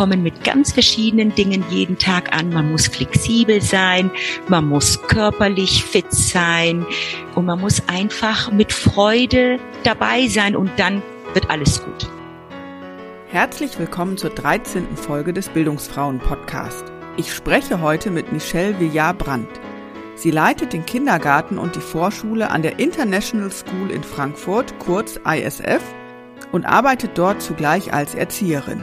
kommen mit ganz verschiedenen Dingen jeden Tag an. Man muss flexibel sein, man muss körperlich fit sein und man muss einfach mit Freude dabei sein und dann wird alles gut. Herzlich willkommen zur 13. Folge des Bildungsfrauen Podcast. Ich spreche heute mit Michelle Villard-Brandt. Sie leitet den Kindergarten und die Vorschule an der International School in Frankfurt, kurz ISF, und arbeitet dort zugleich als Erzieherin.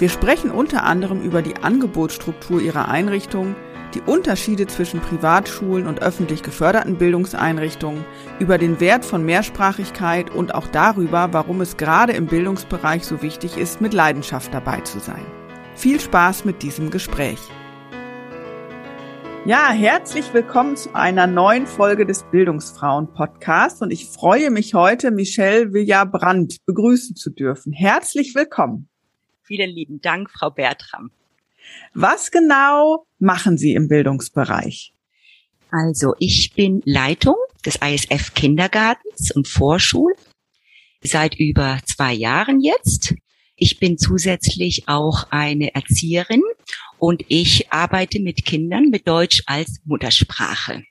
Wir sprechen unter anderem über die Angebotsstruktur ihrer Einrichtung, die Unterschiede zwischen Privatschulen und öffentlich geförderten Bildungseinrichtungen, über den Wert von Mehrsprachigkeit und auch darüber, warum es gerade im Bildungsbereich so wichtig ist, mit Leidenschaft dabei zu sein. Viel Spaß mit diesem Gespräch. Ja, herzlich willkommen zu einer neuen Folge des Bildungsfrauen Podcasts und ich freue mich heute, Michelle Villard-Brandt begrüßen zu dürfen. Herzlich willkommen. Vielen lieben Dank, Frau Bertram. Was genau machen Sie im Bildungsbereich? Also, ich bin Leitung des ISF Kindergartens und Vorschul seit über zwei Jahren jetzt. Ich bin zusätzlich auch eine Erzieherin und ich arbeite mit Kindern mit Deutsch als Muttersprache.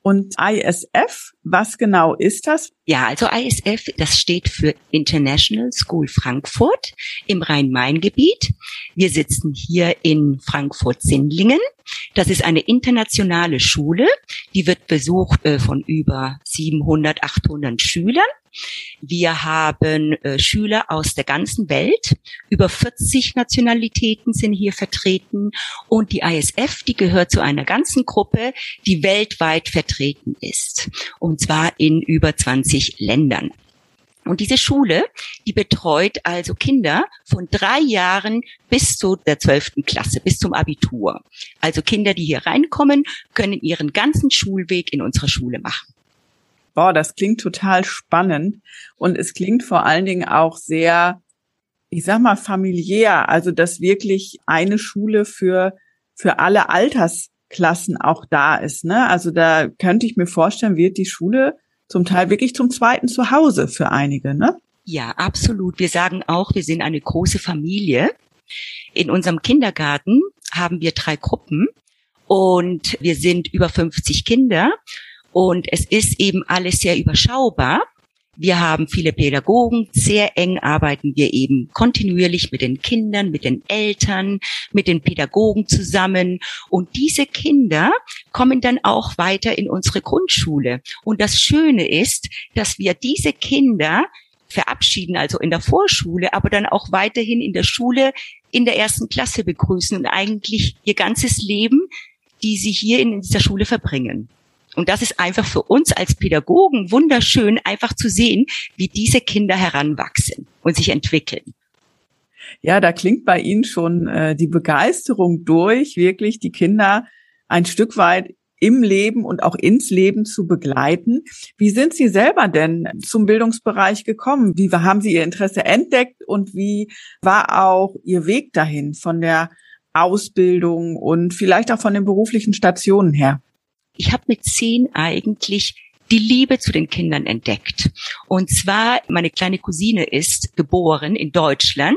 Und ISF, was genau ist das? Ja, also ISF, das steht für International School Frankfurt im Rhein-Main-Gebiet. Wir sitzen hier in Frankfurt-Sindlingen. Das ist eine internationale Schule, die wird besucht äh, von über 700, 800 Schülern. Wir haben äh, Schüler aus der ganzen Welt. Über 40 Nationalitäten sind hier vertreten. Und die ISF, die gehört zu einer ganzen Gruppe, die weltweit vertreten ist. Und zwar in über 20 Ländern. Und diese Schule, die betreut also Kinder von drei Jahren bis zu der zwölften Klasse, bis zum Abitur. Also Kinder, die hier reinkommen, können ihren ganzen Schulweg in unserer Schule machen boah, das klingt total spannend und es klingt vor allen Dingen auch sehr, ich sag mal, familiär, also dass wirklich eine Schule für, für alle Altersklassen auch da ist. Ne? Also da könnte ich mir vorstellen, wird die Schule zum Teil wirklich zum zweiten Zuhause für einige, ne? Ja, absolut. Wir sagen auch, wir sind eine große Familie. In unserem Kindergarten haben wir drei Gruppen und wir sind über 50 Kinder und es ist eben alles sehr überschaubar. Wir haben viele Pädagogen, sehr eng arbeiten wir eben kontinuierlich mit den Kindern, mit den Eltern, mit den Pädagogen zusammen. Und diese Kinder kommen dann auch weiter in unsere Grundschule. Und das Schöne ist, dass wir diese Kinder verabschieden, also in der Vorschule, aber dann auch weiterhin in der Schule in der ersten Klasse begrüßen und eigentlich ihr ganzes Leben, die sie hier in dieser Schule verbringen. Und das ist einfach für uns als Pädagogen wunderschön, einfach zu sehen, wie diese Kinder heranwachsen und sich entwickeln. Ja, da klingt bei Ihnen schon äh, die Begeisterung durch, wirklich die Kinder ein Stück weit im Leben und auch ins Leben zu begleiten. Wie sind Sie selber denn zum Bildungsbereich gekommen? Wie haben Sie Ihr Interesse entdeckt und wie war auch Ihr Weg dahin von der Ausbildung und vielleicht auch von den beruflichen Stationen her? Ich habe mit zehn eigentlich die Liebe zu den Kindern entdeckt. Und zwar, meine kleine Cousine ist geboren in Deutschland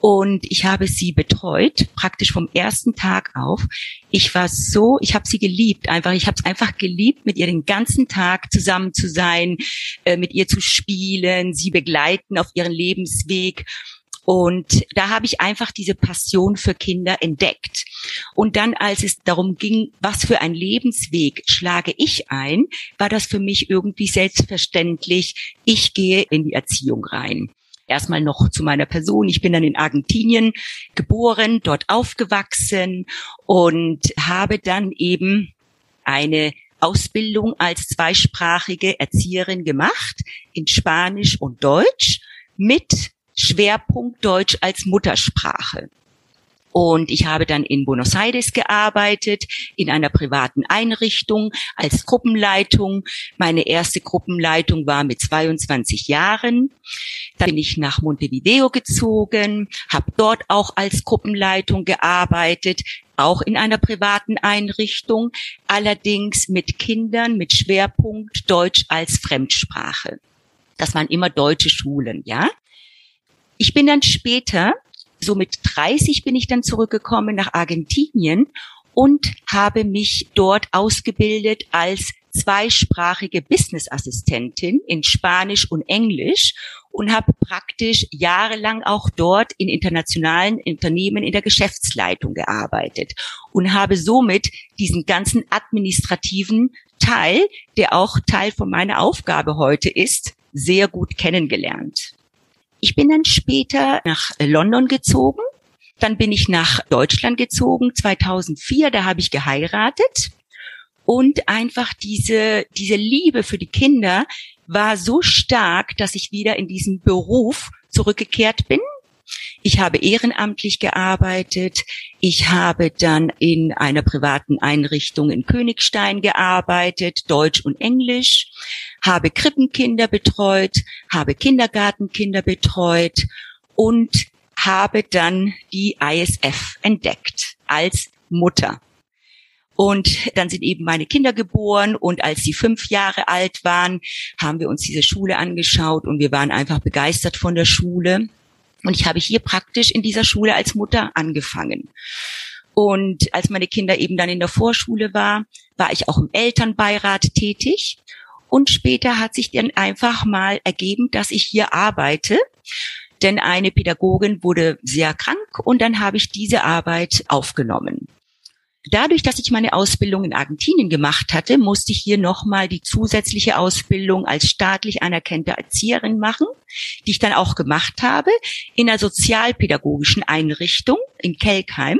und ich habe sie betreut, praktisch vom ersten Tag auf. Ich war so, ich habe sie geliebt, einfach, ich habe es einfach geliebt, mit ihr den ganzen Tag zusammen zu sein, äh, mit ihr zu spielen, sie begleiten auf ihren Lebensweg. Und da habe ich einfach diese Passion für Kinder entdeckt. Und dann, als es darum ging, was für ein Lebensweg schlage ich ein, war das für mich irgendwie selbstverständlich. Ich gehe in die Erziehung rein. Erstmal noch zu meiner Person. Ich bin dann in Argentinien geboren, dort aufgewachsen und habe dann eben eine Ausbildung als zweisprachige Erzieherin gemacht in Spanisch und Deutsch mit Schwerpunkt Deutsch als Muttersprache. Und ich habe dann in Buenos Aires gearbeitet, in einer privaten Einrichtung als Gruppenleitung. Meine erste Gruppenleitung war mit 22 Jahren. Dann bin ich nach Montevideo gezogen, habe dort auch als Gruppenleitung gearbeitet, auch in einer privaten Einrichtung, allerdings mit Kindern mit Schwerpunkt Deutsch als Fremdsprache. Das waren immer deutsche Schulen, ja. Ich bin dann später so mit 30 bin ich dann zurückgekommen nach Argentinien und habe mich dort ausgebildet als zweisprachige Business-Assistentin in Spanisch und Englisch und habe praktisch jahrelang auch dort in internationalen Unternehmen in der Geschäftsleitung gearbeitet und habe somit diesen ganzen administrativen Teil, der auch Teil von meiner Aufgabe heute ist, sehr gut kennengelernt. Ich bin dann später nach London gezogen. Dann bin ich nach Deutschland gezogen, 2004, da habe ich geheiratet. Und einfach diese, diese Liebe für die Kinder war so stark, dass ich wieder in diesen Beruf zurückgekehrt bin. Ich habe ehrenamtlich gearbeitet. Ich habe dann in einer privaten Einrichtung in Königstein gearbeitet, Deutsch und Englisch, habe Krippenkinder betreut, habe Kindergartenkinder betreut und habe dann die ISF entdeckt als Mutter. Und dann sind eben meine Kinder geboren und als sie fünf Jahre alt waren, haben wir uns diese Schule angeschaut und wir waren einfach begeistert von der Schule. Und ich habe hier praktisch in dieser Schule als Mutter angefangen. Und als meine Kinder eben dann in der Vorschule war, war ich auch im Elternbeirat tätig. Und später hat sich dann einfach mal ergeben, dass ich hier arbeite. Denn eine Pädagogin wurde sehr krank und dann habe ich diese Arbeit aufgenommen. Dadurch, dass ich meine Ausbildung in Argentinien gemacht hatte, musste ich hier nochmal die zusätzliche Ausbildung als staatlich anerkannte Erzieherin machen, die ich dann auch gemacht habe, in einer sozialpädagogischen Einrichtung in Kelkheim,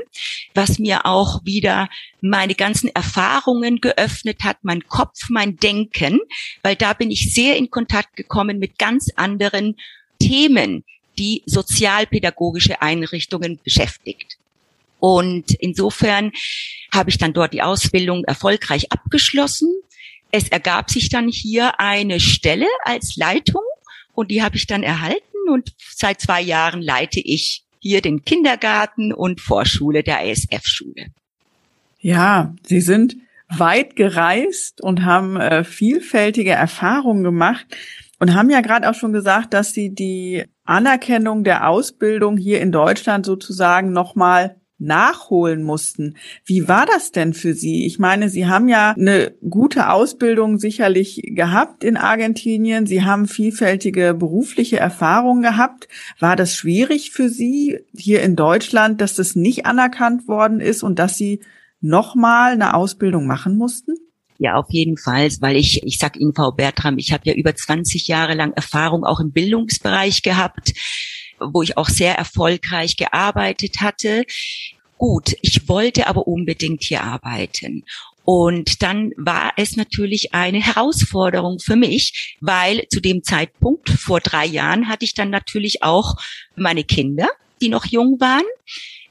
was mir auch wieder meine ganzen Erfahrungen geöffnet hat, mein Kopf, mein Denken, weil da bin ich sehr in Kontakt gekommen mit ganz anderen Themen, die sozialpädagogische Einrichtungen beschäftigt. Und insofern habe ich dann dort die Ausbildung erfolgreich abgeschlossen. Es ergab sich dann hier eine Stelle als Leitung und die habe ich dann erhalten und seit zwei Jahren leite ich hier den Kindergarten und Vorschule der ISF-Schule. Ja, Sie sind weit gereist und haben äh, vielfältige Erfahrungen gemacht und haben ja gerade auch schon gesagt, dass Sie die Anerkennung der Ausbildung hier in Deutschland sozusagen nochmal nachholen mussten. Wie war das denn für Sie? Ich meine, Sie haben ja eine gute Ausbildung sicherlich gehabt in Argentinien. Sie haben vielfältige berufliche Erfahrungen gehabt. War das schwierig für Sie hier in Deutschland, dass das nicht anerkannt worden ist und dass Sie nochmal eine Ausbildung machen mussten? Ja, auf jeden Fall, weil ich, ich sag Ihnen, Frau Bertram, ich habe ja über 20 Jahre lang Erfahrung auch im Bildungsbereich gehabt wo ich auch sehr erfolgreich gearbeitet hatte. Gut, ich wollte aber unbedingt hier arbeiten. Und dann war es natürlich eine Herausforderung für mich, weil zu dem Zeitpunkt vor drei Jahren hatte ich dann natürlich auch meine Kinder, die noch jung waren.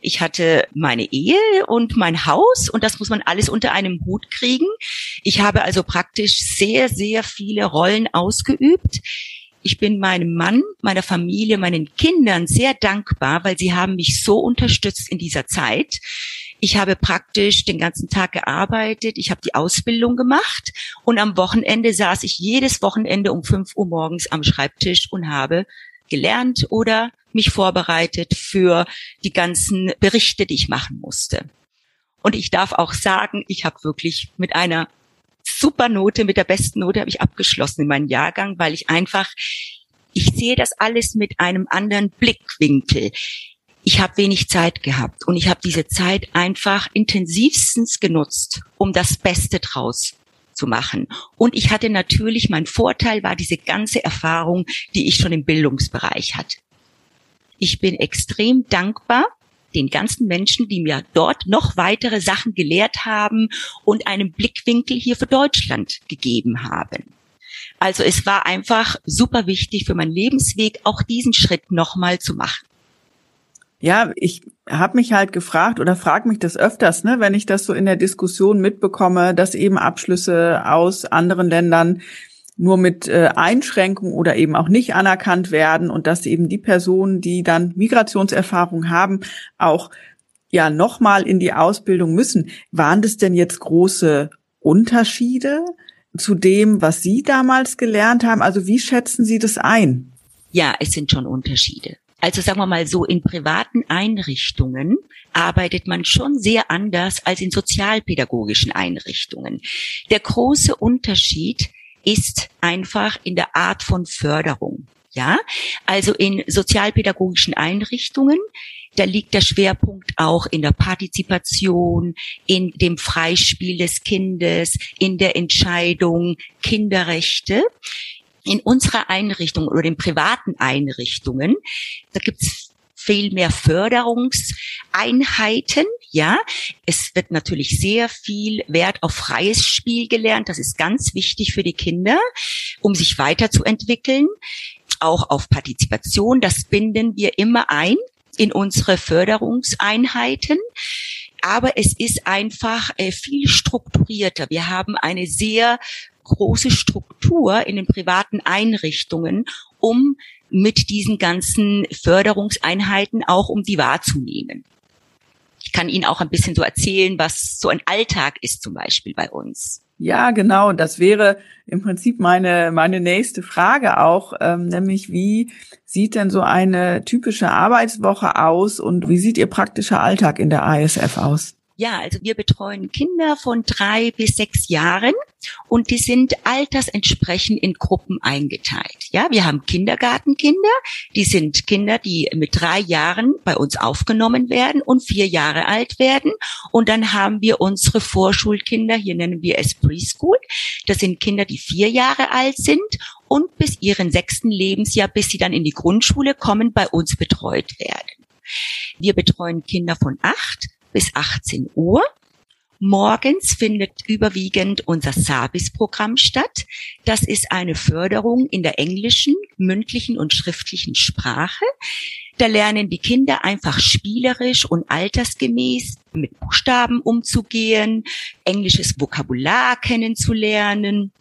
Ich hatte meine Ehe und mein Haus und das muss man alles unter einem Hut kriegen. Ich habe also praktisch sehr, sehr viele Rollen ausgeübt. Ich bin meinem Mann, meiner Familie, meinen Kindern sehr dankbar, weil sie haben mich so unterstützt in dieser Zeit. Ich habe praktisch den ganzen Tag gearbeitet, ich habe die Ausbildung gemacht und am Wochenende saß ich jedes Wochenende um fünf Uhr morgens am Schreibtisch und habe gelernt oder mich vorbereitet für die ganzen Berichte, die ich machen musste. Und ich darf auch sagen, ich habe wirklich mit einer super Note, mit der besten Note habe ich abgeschlossen in meinem Jahrgang, weil ich einfach, ich sehe das alles mit einem anderen Blickwinkel. Ich habe wenig Zeit gehabt und ich habe diese Zeit einfach intensivstens genutzt, um das Beste draus zu machen. Und ich hatte natürlich, mein Vorteil war diese ganze Erfahrung, die ich schon im Bildungsbereich hatte. Ich bin extrem dankbar den ganzen Menschen, die mir dort noch weitere Sachen gelehrt haben und einen Blickwinkel hier für Deutschland gegeben haben. Also es war einfach super wichtig für meinen Lebensweg, auch diesen Schritt nochmal zu machen. Ja, ich habe mich halt gefragt oder frage mich das öfters, ne, wenn ich das so in der Diskussion mitbekomme, dass eben Abschlüsse aus anderen Ländern nur mit äh, Einschränkungen oder eben auch nicht anerkannt werden und dass eben die Personen, die dann Migrationserfahrung haben, auch ja nochmal in die Ausbildung müssen. Waren das denn jetzt große Unterschiede zu dem, was Sie damals gelernt haben? Also wie schätzen Sie das ein? Ja, es sind schon Unterschiede. Also sagen wir mal so, in privaten Einrichtungen arbeitet man schon sehr anders als in sozialpädagogischen Einrichtungen. Der große Unterschied ist einfach in der Art von Förderung. Ja, also in sozialpädagogischen Einrichtungen, da liegt der Schwerpunkt auch in der Partizipation, in dem Freispiel des Kindes, in der Entscheidung Kinderrechte in unserer Einrichtung oder den privaten Einrichtungen, da gibt's viel mehr Förderungseinheiten. Ja, es wird natürlich sehr viel Wert auf freies Spiel gelernt. Das ist ganz wichtig für die Kinder, um sich weiterzuentwickeln. Auch auf Partizipation. Das binden wir immer ein in unsere Förderungseinheiten aber es ist einfach äh, viel strukturierter. Wir haben eine sehr große Struktur in den privaten Einrichtungen, um mit diesen ganzen Förderungseinheiten auch um die wahrzunehmen. Ich kann Ihnen auch ein bisschen so erzählen, was so ein Alltag ist zum Beispiel bei uns. Ja, genau. Das wäre im Prinzip meine, meine nächste Frage auch, ähm, nämlich wie sieht denn so eine typische Arbeitswoche aus und wie sieht Ihr praktischer Alltag in der ISF aus? Ja, also wir betreuen Kinder von drei bis sechs Jahren und die sind altersentsprechend in Gruppen eingeteilt. Ja, wir haben Kindergartenkinder, die sind Kinder, die mit drei Jahren bei uns aufgenommen werden und vier Jahre alt werden. Und dann haben wir unsere Vorschulkinder, hier nennen wir es Preschool. Das sind Kinder, die vier Jahre alt sind und bis ihren sechsten Lebensjahr, bis sie dann in die Grundschule kommen, bei uns betreut werden. Wir betreuen Kinder von acht bis 18 Uhr. Morgens findet überwiegend unser SABIS-Programm statt. Das ist eine Förderung in der englischen, mündlichen und schriftlichen Sprache. Da lernen die Kinder einfach spielerisch und altersgemäß mit Buchstaben umzugehen, englisches Vokabular kennenzulernen.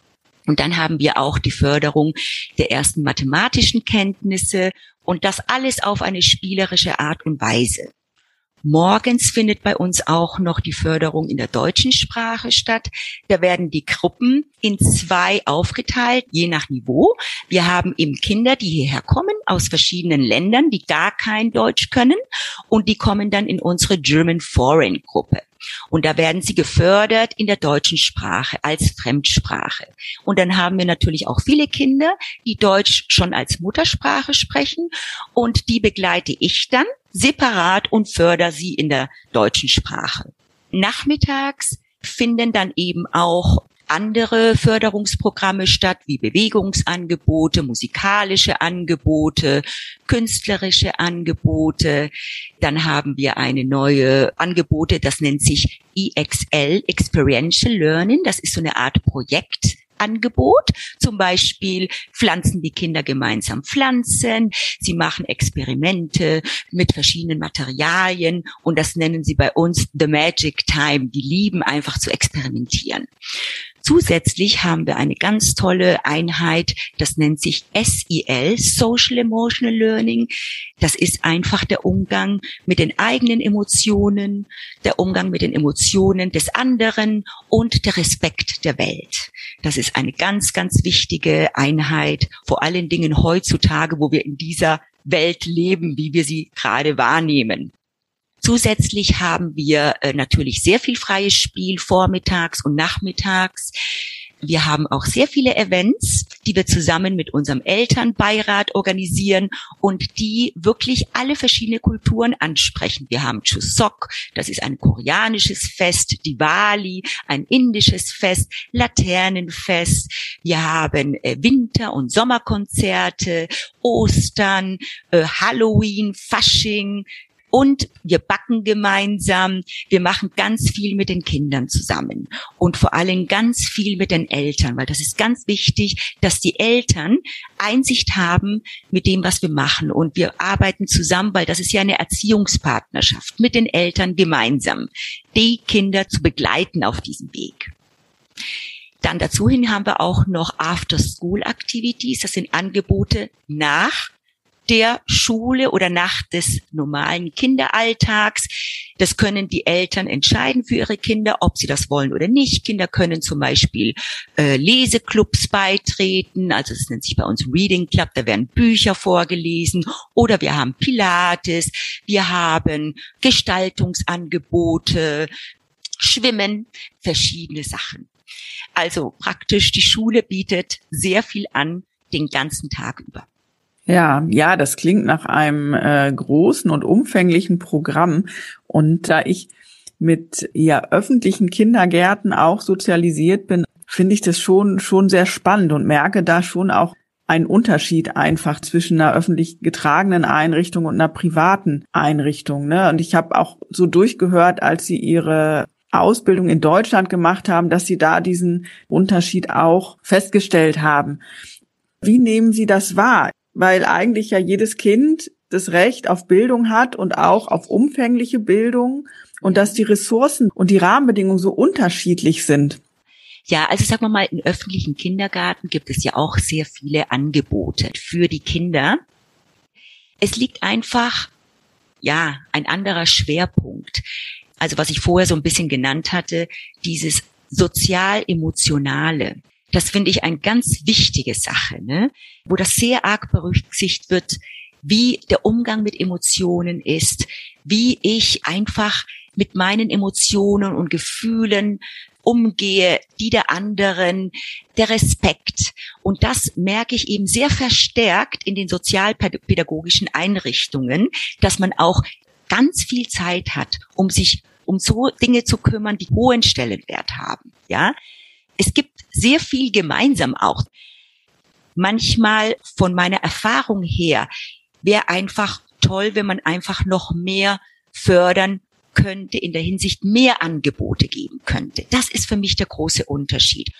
Und dann haben wir auch die Förderung der ersten mathematischen Kenntnisse und das alles auf eine spielerische Art und Weise. Morgens findet bei uns auch noch die Förderung in der deutschen Sprache statt. Da werden die Gruppen in zwei aufgeteilt, je nach Niveau. Wir haben eben Kinder, die hierher kommen aus verschiedenen Ländern, die gar kein Deutsch können und die kommen dann in unsere German Foreign Gruppe. Und da werden sie gefördert in der deutschen Sprache als Fremdsprache. Und dann haben wir natürlich auch viele Kinder, die Deutsch schon als Muttersprache sprechen. Und die begleite ich dann separat und fördere sie in der deutschen Sprache. Nachmittags finden dann eben auch andere Förderungsprogramme statt, wie Bewegungsangebote, musikalische Angebote, künstlerische Angebote. Dann haben wir eine neue Angebote, das nennt sich EXL, Experiential Learning. Das ist so eine Art Projekt. Angebot. Zum Beispiel pflanzen die Kinder gemeinsam Pflanzen, sie machen Experimente mit verschiedenen Materialien und das nennen sie bei uns The Magic Time. Die lieben einfach zu experimentieren. Zusätzlich haben wir eine ganz tolle Einheit, das nennt sich SEL, Social Emotional Learning. Das ist einfach der Umgang mit den eigenen Emotionen, der Umgang mit den Emotionen des anderen und der Respekt der Welt. Das ist eine ganz, ganz wichtige Einheit, vor allen Dingen heutzutage, wo wir in dieser Welt leben, wie wir sie gerade wahrnehmen. Zusätzlich haben wir äh, natürlich sehr viel freies Spiel vormittags und nachmittags. Wir haben auch sehr viele Events, die wir zusammen mit unserem Elternbeirat organisieren und die wirklich alle verschiedene Kulturen ansprechen. Wir haben Chuseok, das ist ein koreanisches Fest, Diwali, ein indisches Fest, Laternenfest. Wir haben äh, Winter- und Sommerkonzerte, Ostern, äh, Halloween, Fasching, Und wir backen gemeinsam. Wir machen ganz viel mit den Kindern zusammen und vor allem ganz viel mit den Eltern, weil das ist ganz wichtig, dass die Eltern Einsicht haben mit dem, was wir machen. Und wir arbeiten zusammen, weil das ist ja eine Erziehungspartnerschaft mit den Eltern gemeinsam, die Kinder zu begleiten auf diesem Weg. Dann dazuhin haben wir auch noch After-School-Activities. Das sind Angebote nach der Schule oder nach des normalen Kinderalltags. Das können die Eltern entscheiden für ihre Kinder, ob sie das wollen oder nicht. Kinder können zum Beispiel äh, Leseclubs beitreten, also es nennt sich bei uns Reading Club, da werden Bücher vorgelesen oder wir haben Pilates, wir haben Gestaltungsangebote, Schwimmen, verschiedene Sachen. Also praktisch die Schule bietet sehr viel an den ganzen Tag über. Ja, ja, das klingt nach einem äh, großen und umfänglichen Programm. Und da ich mit ja öffentlichen Kindergärten auch sozialisiert bin, finde ich das schon schon sehr spannend und merke da schon auch einen Unterschied einfach zwischen einer öffentlich getragenen Einrichtung und einer privaten Einrichtung. Ne? Und ich habe auch so durchgehört, als sie ihre Ausbildung in Deutschland gemacht haben, dass Sie da diesen Unterschied auch festgestellt haben. Wie nehmen Sie das wahr? Weil eigentlich ja jedes Kind das Recht auf Bildung hat und auch auf umfängliche Bildung und dass die Ressourcen und die Rahmenbedingungen so unterschiedlich sind. Ja, also sagen wir mal, in öffentlichen Kindergarten gibt es ja auch sehr viele Angebote für die Kinder. Es liegt einfach, ja, ein anderer Schwerpunkt also was ich vorher so ein bisschen genannt hatte, dieses sozial-emotionale. Das finde ich eine ganz wichtige Sache, ne? wo das sehr arg berücksichtigt wird, wie der Umgang mit Emotionen ist, wie ich einfach mit meinen Emotionen und Gefühlen umgehe, die der anderen, der Respekt. Und das merke ich eben sehr verstärkt in den sozialpädagogischen Einrichtungen, dass man auch ganz viel Zeit hat, um sich um so Dinge zu kümmern, die hohen Stellenwert haben. Ja, es gibt sehr viel gemeinsam auch. Manchmal von meiner Erfahrung her wäre einfach toll, wenn man einfach noch mehr fördern könnte, in der Hinsicht mehr Angebote geben könnte. Das ist für mich der große Unterschied.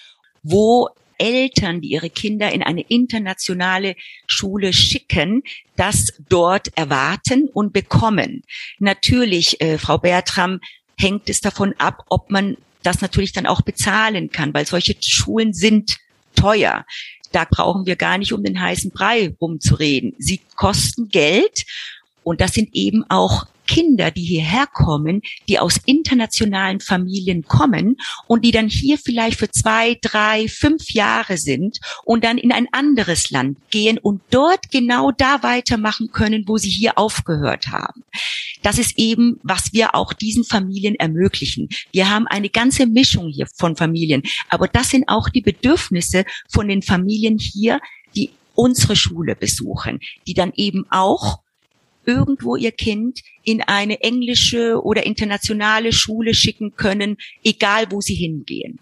Wo Eltern, die ihre Kinder in eine internationale Schule schicken, das dort erwarten und bekommen. Natürlich, äh, Frau Bertram, hängt es davon ab, ob man das natürlich dann auch bezahlen kann, weil solche Schulen sind teuer. Da brauchen wir gar nicht um den heißen Brei rumzureden. Sie kosten Geld und das sind eben auch Kinder, die hierher kommen, die aus internationalen Familien kommen und die dann hier vielleicht für zwei, drei, fünf Jahre sind und dann in ein anderes Land gehen und dort genau da weitermachen können, wo sie hier aufgehört haben. Das ist eben, was wir auch diesen Familien ermöglichen. Wir haben eine ganze Mischung hier von Familien, aber das sind auch die Bedürfnisse von den Familien hier, die unsere Schule besuchen, die dann eben auch irgendwo ihr Kind in eine englische oder internationale Schule schicken können, egal wo sie hingehen.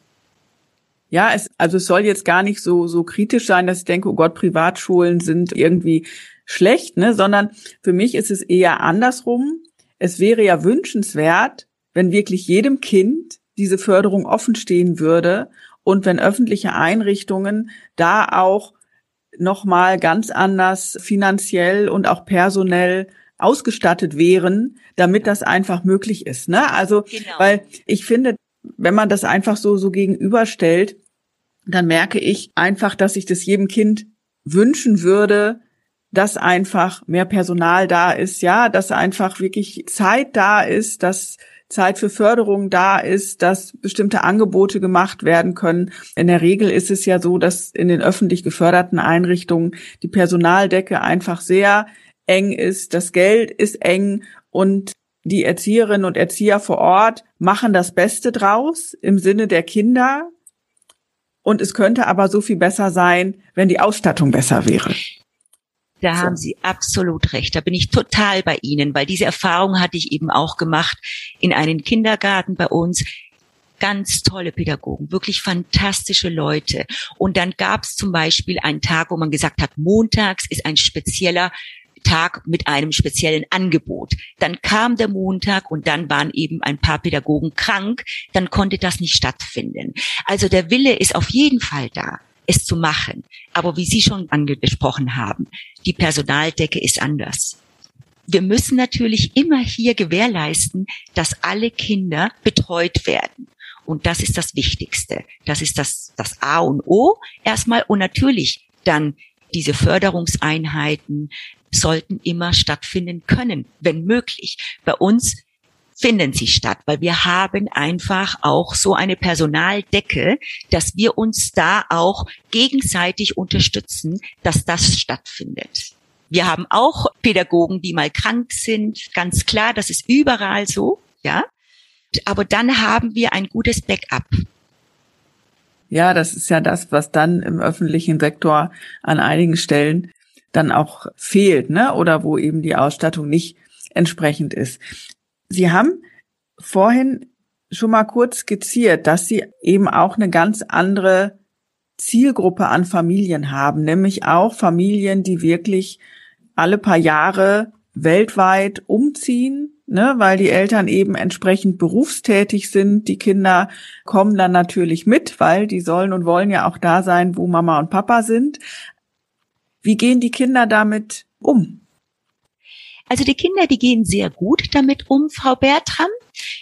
Ja, es, also es soll jetzt gar nicht so, so kritisch sein, dass ich denke, oh Gott, Privatschulen sind irgendwie schlecht, ne, sondern für mich ist es eher andersrum. Es wäre ja wünschenswert, wenn wirklich jedem Kind diese Förderung offen stehen würde und wenn öffentliche Einrichtungen da auch nochmal ganz anders finanziell und auch personell ausgestattet wären, damit das einfach möglich ist. Ne? Also, genau. weil ich finde, wenn man das einfach so, so gegenüberstellt, dann merke ich einfach, dass ich das jedem Kind wünschen würde, dass einfach mehr Personal da ist, ja, dass einfach wirklich Zeit da ist, dass Zeit für Förderung da ist, dass bestimmte Angebote gemacht werden können. In der Regel ist es ja so, dass in den öffentlich geförderten Einrichtungen die Personaldecke einfach sehr eng ist, das Geld ist eng und die Erzieherinnen und Erzieher vor Ort machen das Beste draus im Sinne der Kinder. Und es könnte aber so viel besser sein, wenn die Ausstattung besser wäre. Da so. haben Sie absolut recht. Da bin ich total bei Ihnen, weil diese Erfahrung hatte ich eben auch gemacht in einem Kindergarten bei uns. Ganz tolle Pädagogen, wirklich fantastische Leute. Und dann gab es zum Beispiel einen Tag, wo man gesagt hat, montags ist ein spezieller Tag mit einem speziellen Angebot. Dann kam der Montag und dann waren eben ein paar Pädagogen krank, dann konnte das nicht stattfinden. Also der Wille ist auf jeden Fall da es zu machen. Aber wie Sie schon angesprochen haben, die Personaldecke ist anders. Wir müssen natürlich immer hier gewährleisten, dass alle Kinder betreut werden. Und das ist das Wichtigste. Das ist das, das A und O erstmal. Und natürlich dann diese Förderungseinheiten sollten immer stattfinden können, wenn möglich. Bei uns finden sie statt, weil wir haben einfach auch so eine Personaldecke, dass wir uns da auch gegenseitig unterstützen, dass das stattfindet. Wir haben auch Pädagogen, die mal krank sind, ganz klar, das ist überall so, ja aber dann haben wir ein gutes Backup. Ja, das ist ja das, was dann im öffentlichen Sektor an einigen Stellen dann auch fehlt, ne? Oder wo eben die Ausstattung nicht entsprechend ist. Sie haben vorhin schon mal kurz skizziert, dass Sie eben auch eine ganz andere Zielgruppe an Familien haben, nämlich auch Familien, die wirklich alle paar Jahre weltweit umziehen, ne, weil die Eltern eben entsprechend berufstätig sind. Die Kinder kommen dann natürlich mit, weil die sollen und wollen ja auch da sein, wo Mama und Papa sind. Wie gehen die Kinder damit um? Also die Kinder, die gehen sehr gut damit um, Frau Bertram.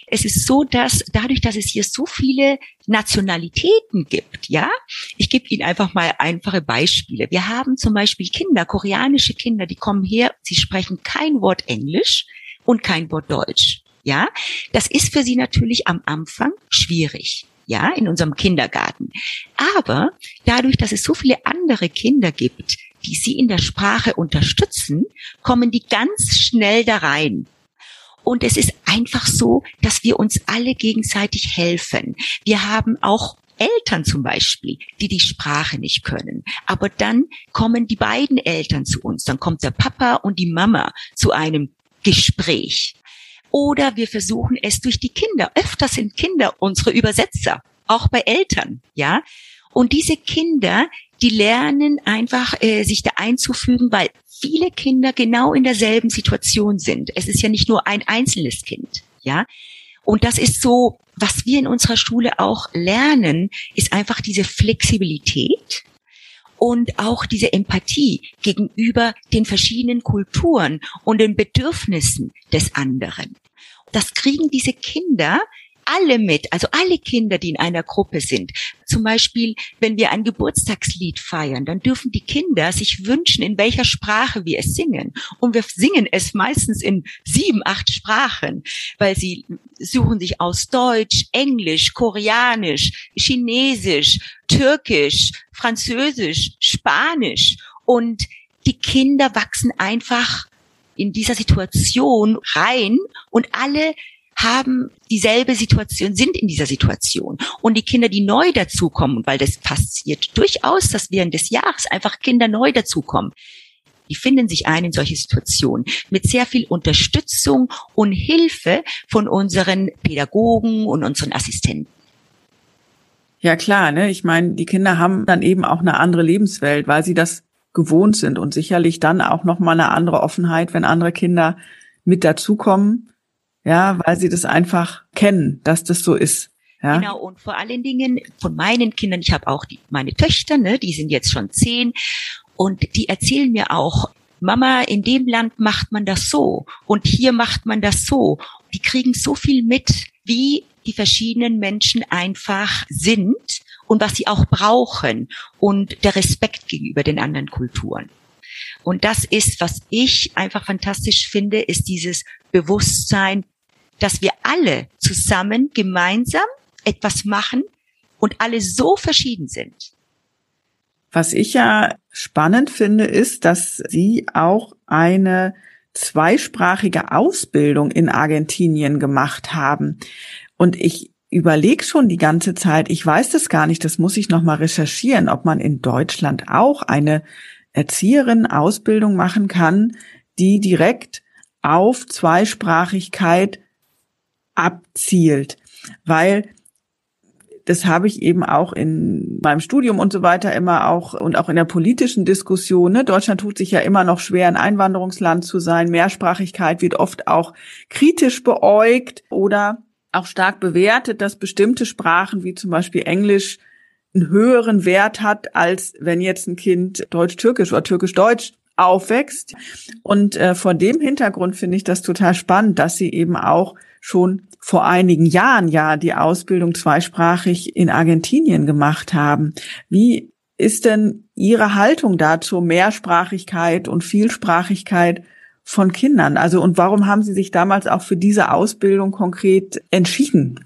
Es ist so, dass dadurch, dass es hier so viele Nationalitäten gibt, ja, ich gebe Ihnen einfach mal einfache Beispiele. Wir haben zum Beispiel Kinder, koreanische Kinder, die kommen her, sie sprechen kein Wort Englisch, und kein Wort Deutsch. Ja, das ist für sie natürlich am Anfang schwierig. Ja, in unserem Kindergarten. Aber dadurch, dass es so viele andere Kinder gibt, die sie in der Sprache unterstützen, kommen die ganz schnell da rein. Und es ist einfach so, dass wir uns alle gegenseitig helfen. Wir haben auch Eltern zum Beispiel, die die Sprache nicht können. Aber dann kommen die beiden Eltern zu uns. Dann kommt der Papa und die Mama zu einem Gespräch. Oder wir versuchen es durch die Kinder. Öfter sind Kinder unsere Übersetzer, auch bei Eltern, ja. Und diese Kinder, die lernen einfach, äh, sich da einzufügen, weil viele Kinder genau in derselben Situation sind. Es ist ja nicht nur ein einzelnes Kind, ja. Und das ist so, was wir in unserer Schule auch lernen, ist einfach diese Flexibilität, und auch diese Empathie gegenüber den verschiedenen Kulturen und den Bedürfnissen des anderen. Das kriegen diese Kinder alle mit, also alle Kinder, die in einer Gruppe sind. Zum Beispiel, wenn wir ein Geburtstagslied feiern, dann dürfen die Kinder sich wünschen, in welcher Sprache wir es singen. Und wir singen es meistens in sieben, acht Sprachen, weil sie suchen sich aus Deutsch, Englisch, Koreanisch, Chinesisch, Türkisch, Französisch, Spanisch. Und die Kinder wachsen einfach in dieser Situation rein und alle haben dieselbe Situation, sind in dieser Situation. Und die Kinder, die neu dazukommen, weil das passiert durchaus, dass während des Jahres einfach Kinder neu dazukommen, die finden sich ein in solche Situationen mit sehr viel Unterstützung und Hilfe von unseren Pädagogen und unseren Assistenten. Ja klar, ne? Ich meine, die Kinder haben dann eben auch eine andere Lebenswelt, weil sie das gewohnt sind und sicherlich dann auch noch mal eine andere Offenheit, wenn andere Kinder mit dazukommen ja, weil sie das einfach kennen, dass das so ist. Ja? Genau, und vor allen Dingen von meinen Kindern, ich habe auch die, meine Töchter, ne, die sind jetzt schon zehn und die erzählen mir auch, Mama, in dem Land macht man das so und hier macht man das so. Die kriegen so viel mit, wie die verschiedenen Menschen einfach sind und was sie auch brauchen und der Respekt gegenüber den anderen Kulturen. Und das ist, was ich einfach fantastisch finde, ist dieses Bewusstsein, dass wir alle zusammen gemeinsam etwas machen und alle so verschieden sind. Was ich ja spannend finde, ist, dass Sie auch eine zweisprachige Ausbildung in Argentinien gemacht haben. Und ich überlege schon die ganze Zeit, ich weiß das gar nicht, das muss ich nochmal recherchieren, ob man in Deutschland auch eine Erzieherin-Ausbildung machen kann, die direkt auf Zweisprachigkeit abzielt, weil das habe ich eben auch in meinem Studium und so weiter immer auch und auch in der politischen Diskussion. Ne? Deutschland tut sich ja immer noch schwer, ein Einwanderungsland zu sein. Mehrsprachigkeit wird oft auch kritisch beäugt oder auch stark bewertet, dass bestimmte Sprachen wie zum Beispiel Englisch einen höheren Wert hat, als wenn jetzt ein Kind Deutsch-Türkisch oder Türkisch-Deutsch aufwächst. Und äh, vor dem Hintergrund finde ich das total spannend, dass sie eben auch schon vor einigen Jahren ja die Ausbildung zweisprachig in Argentinien gemacht haben. Wie ist denn Ihre Haltung dazu, Mehrsprachigkeit und Vielsprachigkeit von Kindern? Also und warum haben Sie sich damals auch für diese Ausbildung konkret entschieden?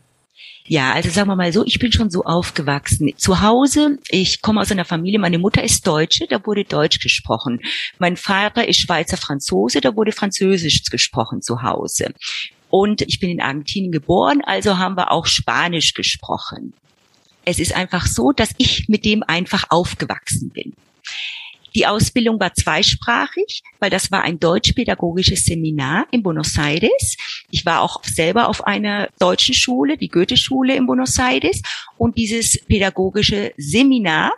Ja, also sagen wir mal so, ich bin schon so aufgewachsen. Zu Hause, ich komme aus einer Familie, meine Mutter ist Deutsche, da wurde Deutsch gesprochen. Mein Vater ist Schweizer Franzose, da wurde Französisch gesprochen zu Hause. Und ich bin in Argentinien geboren, also haben wir auch Spanisch gesprochen. Es ist einfach so, dass ich mit dem einfach aufgewachsen bin. Die Ausbildung war zweisprachig, weil das war ein deutschpädagogisches Seminar in Buenos Aires. Ich war auch selber auf einer deutschen Schule, die Goethe-Schule in Buenos Aires. Und dieses pädagogische Seminar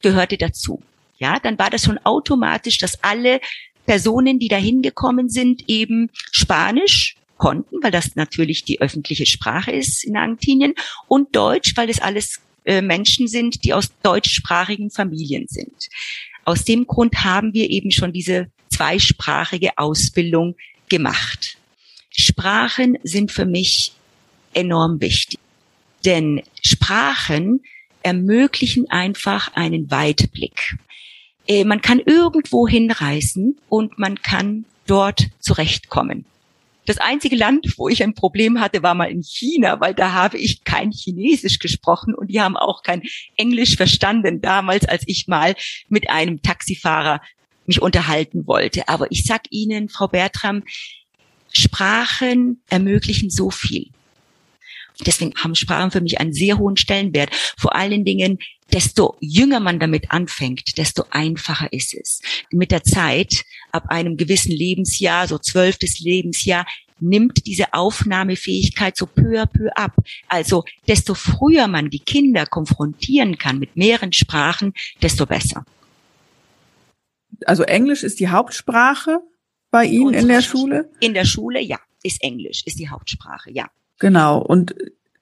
gehörte dazu. Ja, dann war das schon automatisch, dass alle Personen, die da hingekommen sind, eben Spanisch konnten, weil das natürlich die öffentliche Sprache ist in Argentinien und Deutsch, weil das alles äh, Menschen sind, die aus deutschsprachigen Familien sind. Aus dem Grund haben wir eben schon diese zweisprachige Ausbildung gemacht. Sprachen sind für mich enorm wichtig, denn Sprachen ermöglichen einfach einen Weitblick. Äh, man kann irgendwo hinreisen und man kann dort zurechtkommen. Das einzige Land, wo ich ein Problem hatte, war mal in China, weil da habe ich kein Chinesisch gesprochen und die haben auch kein Englisch verstanden damals, als ich mal mit einem Taxifahrer mich unterhalten wollte. Aber ich sag Ihnen, Frau Bertram, Sprachen ermöglichen so viel. Deswegen haben Sprachen für mich einen sehr hohen Stellenwert. Vor allen Dingen, desto jünger man damit anfängt, desto einfacher ist es. Mit der Zeit, ab einem gewissen Lebensjahr, so zwölftes Lebensjahr, nimmt diese Aufnahmefähigkeit so peu à peu ab. Also desto früher man die Kinder konfrontieren kann mit mehreren Sprachen, desto besser. Also Englisch ist die Hauptsprache bei Ihnen in der Schule? In der Schule, ja, ist Englisch, ist die Hauptsprache, ja. Genau. Und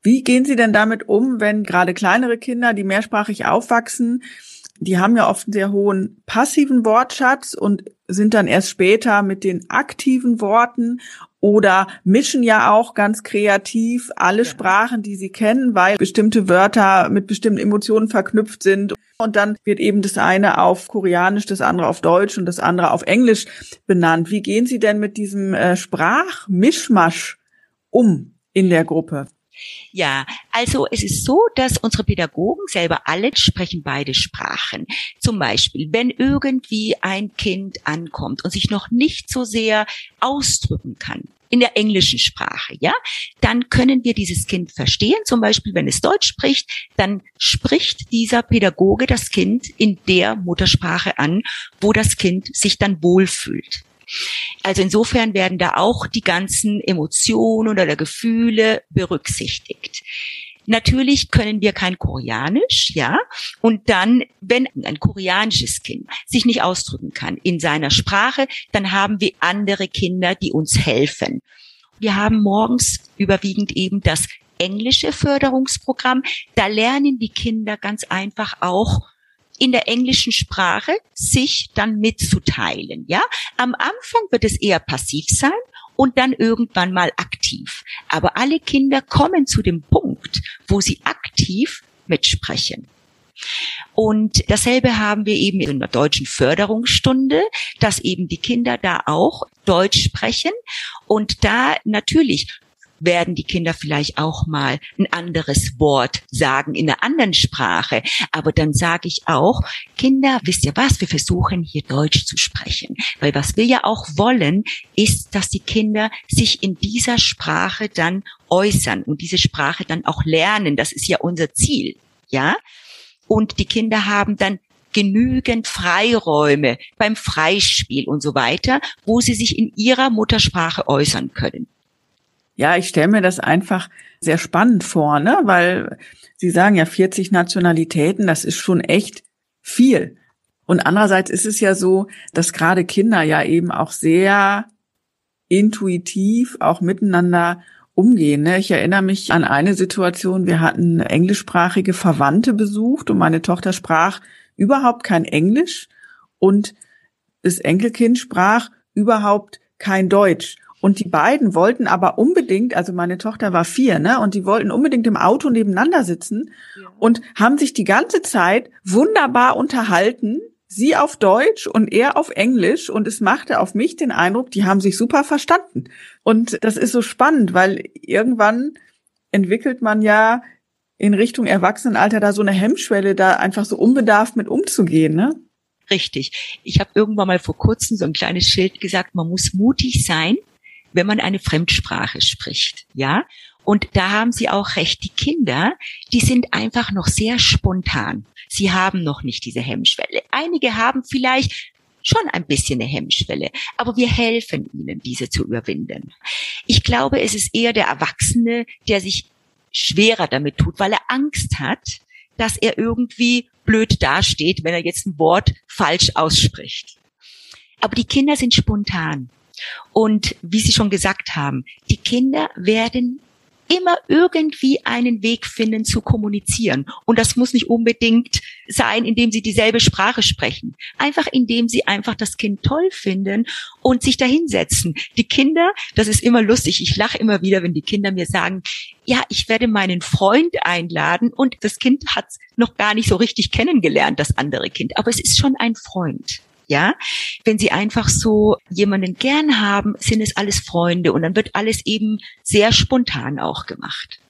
wie gehen Sie denn damit um, wenn gerade kleinere Kinder, die mehrsprachig aufwachsen, die haben ja oft einen sehr hohen passiven Wortschatz und sind dann erst später mit den aktiven Worten oder mischen ja auch ganz kreativ alle ja. Sprachen, die sie kennen, weil bestimmte Wörter mit bestimmten Emotionen verknüpft sind. Und dann wird eben das eine auf Koreanisch, das andere auf Deutsch und das andere auf Englisch benannt. Wie gehen Sie denn mit diesem äh, Sprachmischmasch um? in der Gruppe? Ja, also es ist so, dass unsere Pädagogen selber alle sprechen beide Sprachen. Zum Beispiel, wenn irgendwie ein Kind ankommt und sich noch nicht so sehr ausdrücken kann in der englischen Sprache, ja, dann können wir dieses Kind verstehen. Zum Beispiel, wenn es Deutsch spricht, dann spricht dieser Pädagoge das Kind in der Muttersprache an, wo das Kind sich dann wohlfühlt. Also insofern werden da auch die ganzen Emotionen oder Gefühle berücksichtigt. Natürlich können wir kein Koreanisch, ja. Und dann, wenn ein koreanisches Kind sich nicht ausdrücken kann in seiner Sprache, dann haben wir andere Kinder, die uns helfen. Wir haben morgens überwiegend eben das englische Förderungsprogramm. Da lernen die Kinder ganz einfach auch in der englischen Sprache sich dann mitzuteilen. Ja, am Anfang wird es eher passiv sein und dann irgendwann mal aktiv. Aber alle Kinder kommen zu dem Punkt, wo sie aktiv mitsprechen. Und dasselbe haben wir eben in der deutschen Förderungsstunde, dass eben die Kinder da auch Deutsch sprechen und da natürlich werden die Kinder vielleicht auch mal ein anderes Wort sagen in einer anderen Sprache. Aber dann sage ich auch, Kinder, wisst ihr was, wir versuchen hier Deutsch zu sprechen. Weil was wir ja auch wollen, ist, dass die Kinder sich in dieser Sprache dann äußern und diese Sprache dann auch lernen. Das ist ja unser Ziel. Ja? Und die Kinder haben dann genügend Freiräume beim Freispiel und so weiter, wo sie sich in ihrer Muttersprache äußern können. Ja, ich stelle mir das einfach sehr spannend vor, ne? weil Sie sagen ja 40 Nationalitäten, das ist schon echt viel. Und andererseits ist es ja so, dass gerade Kinder ja eben auch sehr intuitiv auch miteinander umgehen. Ne? Ich erinnere mich an eine Situation, wir hatten englischsprachige Verwandte besucht und meine Tochter sprach überhaupt kein Englisch und das Enkelkind sprach überhaupt kein Deutsch. Und die beiden wollten aber unbedingt, also meine Tochter war vier, ne, und die wollten unbedingt im Auto nebeneinander sitzen ja. und haben sich die ganze Zeit wunderbar unterhalten. Sie auf Deutsch und er auf Englisch und es machte auf mich den Eindruck, die haben sich super verstanden. Und das ist so spannend, weil irgendwann entwickelt man ja in Richtung Erwachsenenalter da so eine Hemmschwelle, da einfach so unbedarft mit umzugehen, ne? Richtig. Ich habe irgendwann mal vor kurzem so ein kleines Schild gesagt, man muss mutig sein, wenn man eine Fremdsprache spricht, ja? Und da haben Sie auch recht. Die Kinder, die sind einfach noch sehr spontan. Sie haben noch nicht diese Hemmschwelle. Einige haben vielleicht schon ein bisschen eine Hemmschwelle, aber wir helfen ihnen, diese zu überwinden. Ich glaube, es ist eher der Erwachsene, der sich schwerer damit tut, weil er Angst hat, dass er irgendwie blöd dasteht, wenn er jetzt ein Wort falsch ausspricht. Aber die Kinder sind spontan. Und wie Sie schon gesagt haben, die Kinder werden immer irgendwie einen Weg finden zu kommunizieren. Und das muss nicht unbedingt sein, indem sie dieselbe Sprache sprechen. Einfach indem sie einfach das Kind toll finden und sich dahinsetzen. Die Kinder, das ist immer lustig. Ich lache immer wieder, wenn die Kinder mir sagen, ja, ich werde meinen Freund einladen und das Kind hat noch gar nicht so richtig kennengelernt, das andere Kind. Aber es ist schon ein Freund. Ja, wenn sie einfach so jemanden gern haben, sind es alles Freunde und dann wird alles eben sehr spontan auch gemacht.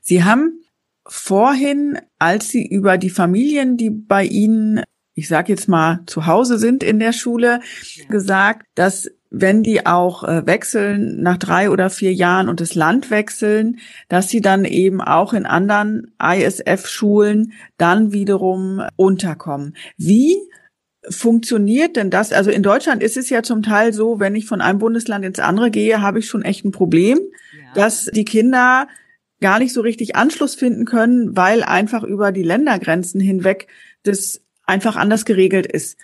Sie haben vorhin, als Sie über die Familien, die bei Ihnen, ich sage jetzt mal, zu Hause sind in der Schule, ja. gesagt, dass wenn die auch äh, wechseln nach drei oder vier Jahren und das Land wechseln, dass sie dann eben auch in anderen ISF-Schulen dann wiederum unterkommen. Wie funktioniert denn das? Also in Deutschland ist es ja zum Teil so, wenn ich von einem Bundesland ins andere gehe, habe ich schon echt ein Problem, ja. dass die Kinder gar nicht so richtig Anschluss finden können, weil einfach über die Ländergrenzen hinweg das einfach anders geregelt ist.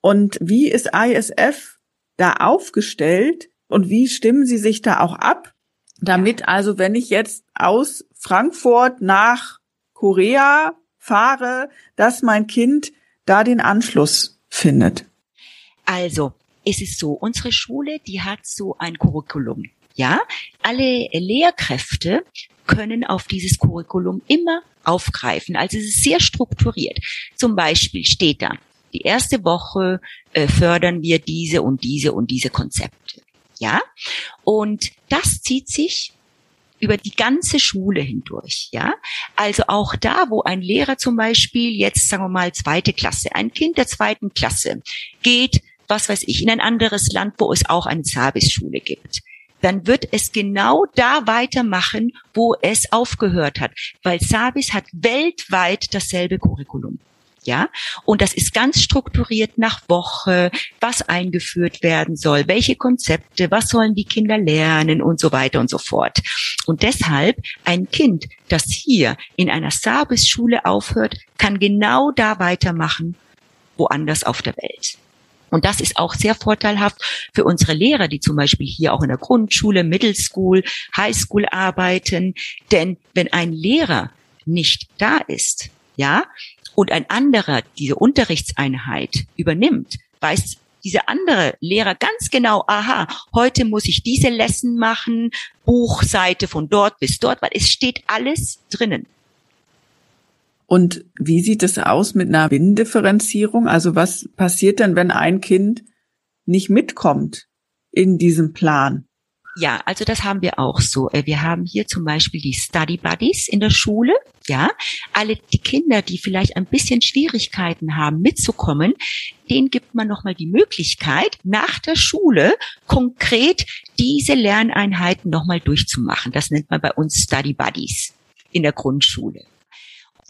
Und wie ist ISF da aufgestellt und wie stimmen Sie sich da auch ab, damit also, wenn ich jetzt aus Frankfurt nach Korea fahre, dass mein Kind da den Anschluss findet? Also, es ist so, unsere Schule, die hat so ein Curriculum. Ja, alle Lehrkräfte können auf dieses Curriculum immer aufgreifen. Also es ist sehr strukturiert. Zum Beispiel steht da, die erste Woche äh, fördern wir diese und diese und diese Konzepte. Ja, und das zieht sich über die ganze Schule hindurch, ja. Also auch da, wo ein Lehrer zum Beispiel jetzt, sagen wir mal, zweite Klasse, ein Kind der zweiten Klasse geht, was weiß ich, in ein anderes Land, wo es auch eine Service-Schule gibt dann wird es genau da weitermachen, wo es aufgehört hat, weil Sabis hat weltweit dasselbe Curriculum ja. Und das ist ganz strukturiert nach Woche, was eingeführt werden soll, welche Konzepte, was sollen die Kinder lernen und so weiter und so fort. Und deshalb ein Kind, das hier in einer Sabis-Schule aufhört, kann genau da weitermachen, woanders auf der Welt. Und das ist auch sehr vorteilhaft für unsere Lehrer, die zum Beispiel hier auch in der Grundschule, Middle School, High School arbeiten. Denn wenn ein Lehrer nicht da ist, ja, und ein anderer diese Unterrichtseinheit übernimmt, weiß dieser andere Lehrer ganz genau, aha, heute muss ich diese Lesson machen, Buchseite von dort bis dort, weil es steht alles drinnen. Und wie sieht es aus mit einer Binnendifferenzierung? Also was passiert denn, wenn ein Kind nicht mitkommt in diesem Plan? Ja, also das haben wir auch so. Äh, wir haben hier zum Beispiel die Study Buddies in der Schule. Ja, alle die Kinder, die vielleicht ein bisschen Schwierigkeiten haben, mitzukommen, denen gibt man nochmal die Möglichkeit, nach der Schule konkret diese Lerneinheiten nochmal durchzumachen. Das nennt man bei uns Study Buddies in der Grundschule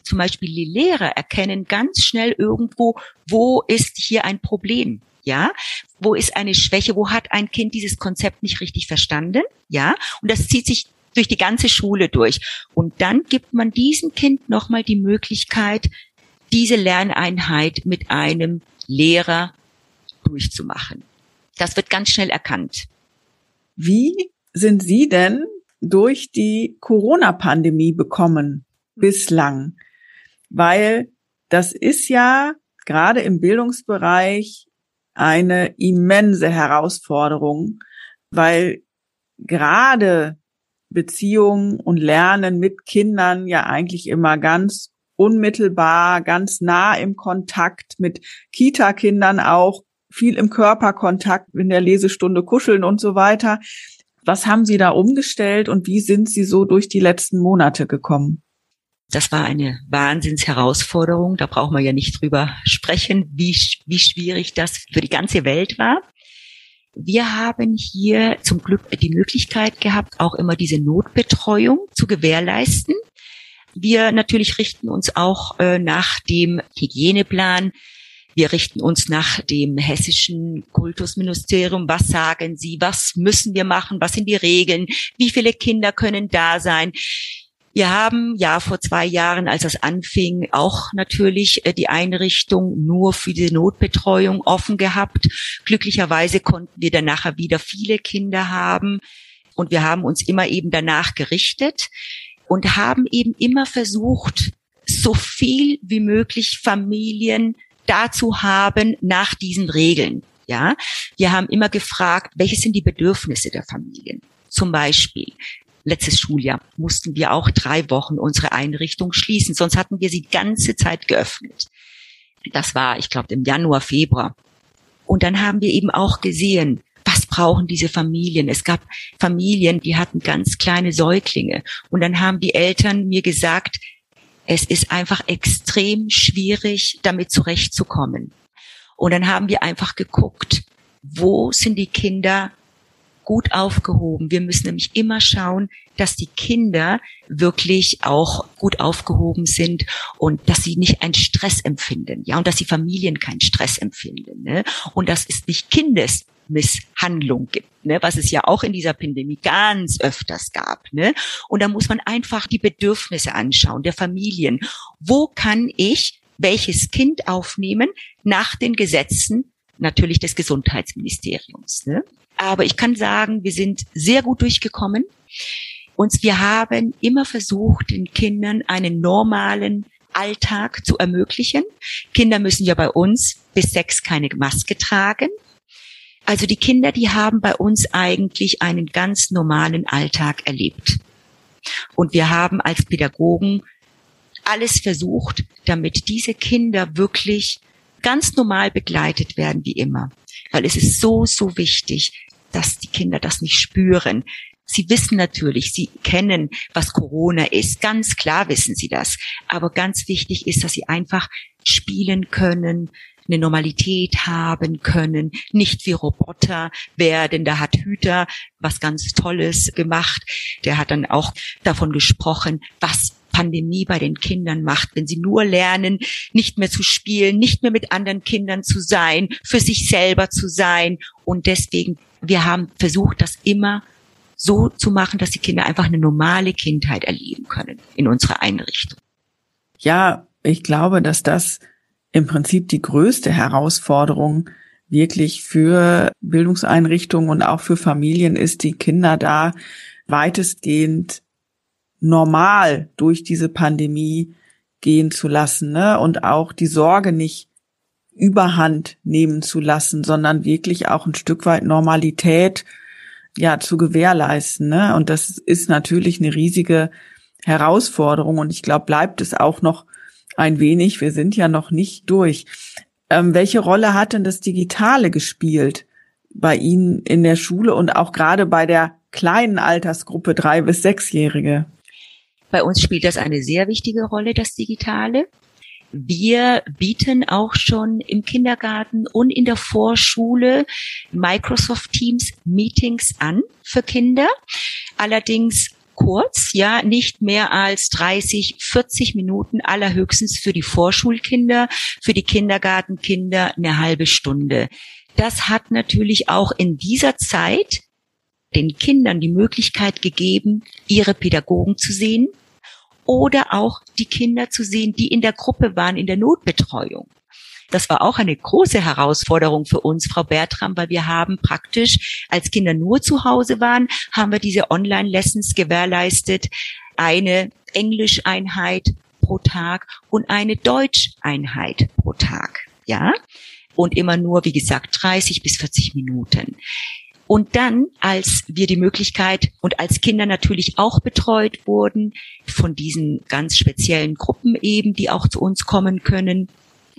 zum Beispiel die Lehrer erkennen ganz schnell irgendwo, wo ist hier ein Problem. Ja, wo ist eine Schwäche? Wo hat ein Kind dieses Konzept nicht richtig verstanden? Ja, und das zieht sich durch die ganze Schule durch. Und dann gibt man diesem Kind nochmal die Möglichkeit, diese Lerneinheit mit einem Lehrer durchzumachen. Das wird ganz schnell erkannt. Wie sind Sie denn durch die Corona-Pandemie bekommen bislang? Weil das ist ja gerade im Bildungsbereich eine immense Herausforderung, weil gerade Beziehungen und Lernen mit Kindern ja eigentlich immer ganz unmittelbar, ganz nah im Kontakt mit Kita-Kindern auch, viel im Körperkontakt, in der Lesestunde kuscheln und so weiter. Was haben Sie da umgestellt und wie sind Sie so durch die letzten Monate gekommen? Das war eine Wahnsinnsherausforderung. Da brauchen wir ja nicht drüber sprechen, wie, wie schwierig das für die ganze Welt war. Wir haben hier zum Glück die Möglichkeit gehabt, auch immer diese Notbetreuung zu gewährleisten. Wir natürlich richten uns auch äh, nach dem Hygieneplan. Wir richten uns nach dem hessischen Kultusministerium. Was sagen Sie? Was müssen wir machen? Was sind die Regeln? Wie viele Kinder können da sein? Wir haben ja vor zwei Jahren, als das anfing, auch natürlich äh, die Einrichtung nur für die Notbetreuung offen gehabt. Glücklicherweise konnten wir dann nachher wieder viele Kinder haben und wir haben uns immer eben danach gerichtet und haben eben immer versucht, so viel wie möglich Familien dazu haben nach diesen Regeln. Ja, wir haben immer gefragt, welche sind die Bedürfnisse der Familien? Zum Beispiel, letztes Schuljahr mussten wir auch drei Wochen unsere Einrichtung schließen, sonst hatten wir sie die ganze Zeit geöffnet. Das war, ich glaube, im Januar, Februar. Und dann haben wir eben auch gesehen, was brauchen diese Familien? Es gab Familien, die hatten ganz kleine Säuglinge. Und dann haben die Eltern mir gesagt, es ist einfach extrem schwierig, damit zurechtzukommen. Und dann haben wir einfach geguckt, wo sind die Kinder gut aufgehoben. Wir müssen nämlich immer schauen, dass die Kinder wirklich auch gut aufgehoben sind und dass sie nicht einen Stress empfinden, ja, und dass die Familien keinen Stress empfinden, ne? Und das ist nicht Kindesmisshandlung gibt, ne, was es ja auch in dieser Pandemie ganz öfters gab, ne? Und da muss man einfach die Bedürfnisse anschauen der Familien. Wo kann ich welches Kind aufnehmen nach den Gesetzen natürlich des Gesundheitsministeriums. Ne? Aber ich kann sagen, wir sind sehr gut durchgekommen. Und wir haben immer versucht, den Kindern einen normalen Alltag zu ermöglichen. Kinder müssen ja bei uns bis sechs keine Maske tragen. Also die Kinder, die haben bei uns eigentlich einen ganz normalen Alltag erlebt. Und wir haben als Pädagogen alles versucht, damit diese Kinder wirklich ganz normal begleitet werden wie immer. Weil es ist so, so wichtig, dass die Kinder das nicht spüren. Sie wissen natürlich, sie kennen, was Corona ist. Ganz klar wissen sie das. Aber ganz wichtig ist, dass sie einfach spielen können, eine Normalität haben können, nicht wie Roboter werden. Da hat Hüter was ganz Tolles gemacht. Der hat dann auch davon gesprochen, was Pandemie bei den Kindern macht, wenn sie nur lernen, nicht mehr zu spielen, nicht mehr mit anderen Kindern zu sein, für sich selber zu sein. Und deswegen, wir haben versucht, das immer so zu machen, dass die Kinder einfach eine normale Kindheit erleben können in unserer Einrichtung. Ja, ich glaube, dass das im Prinzip die größte Herausforderung wirklich für Bildungseinrichtungen und auch für Familien ist, die Kinder da weitestgehend normal durch diese Pandemie gehen zu lassen ne? und auch die Sorge nicht überhand nehmen zu lassen, sondern wirklich auch ein Stück weit Normalität ja zu gewährleisten. Ne? Und das ist natürlich eine riesige Herausforderung und ich glaube, bleibt es auch noch ein wenig. Wir sind ja noch nicht durch. Ähm, welche Rolle hat denn das Digitale gespielt bei Ihnen in der Schule und auch gerade bei der kleinen Altersgruppe drei bis sechsjährige? Bei uns spielt das eine sehr wichtige Rolle, das Digitale. Wir bieten auch schon im Kindergarten und in der Vorschule Microsoft Teams Meetings an für Kinder. Allerdings kurz, ja, nicht mehr als 30, 40 Minuten allerhöchstens für die Vorschulkinder, für die Kindergartenkinder eine halbe Stunde. das hat natürlich auch in dieser Zeit den Kindern die Möglichkeit gegeben, ihre Pädagogen zu sehen oder auch die Kinder zu sehen, die in der Gruppe waren, in der Notbetreuung. Das war auch eine große Herausforderung für uns, Frau Bertram, weil wir haben praktisch, als Kinder nur zu Hause waren, haben wir diese Online-Lessons gewährleistet. Eine Englischeinheit pro Tag und eine Deutscheinheit pro Tag. Ja? Und immer nur, wie gesagt, 30 bis 40 Minuten. Und dann, als wir die Möglichkeit und als Kinder natürlich auch betreut wurden von diesen ganz speziellen Gruppen eben, die auch zu uns kommen können,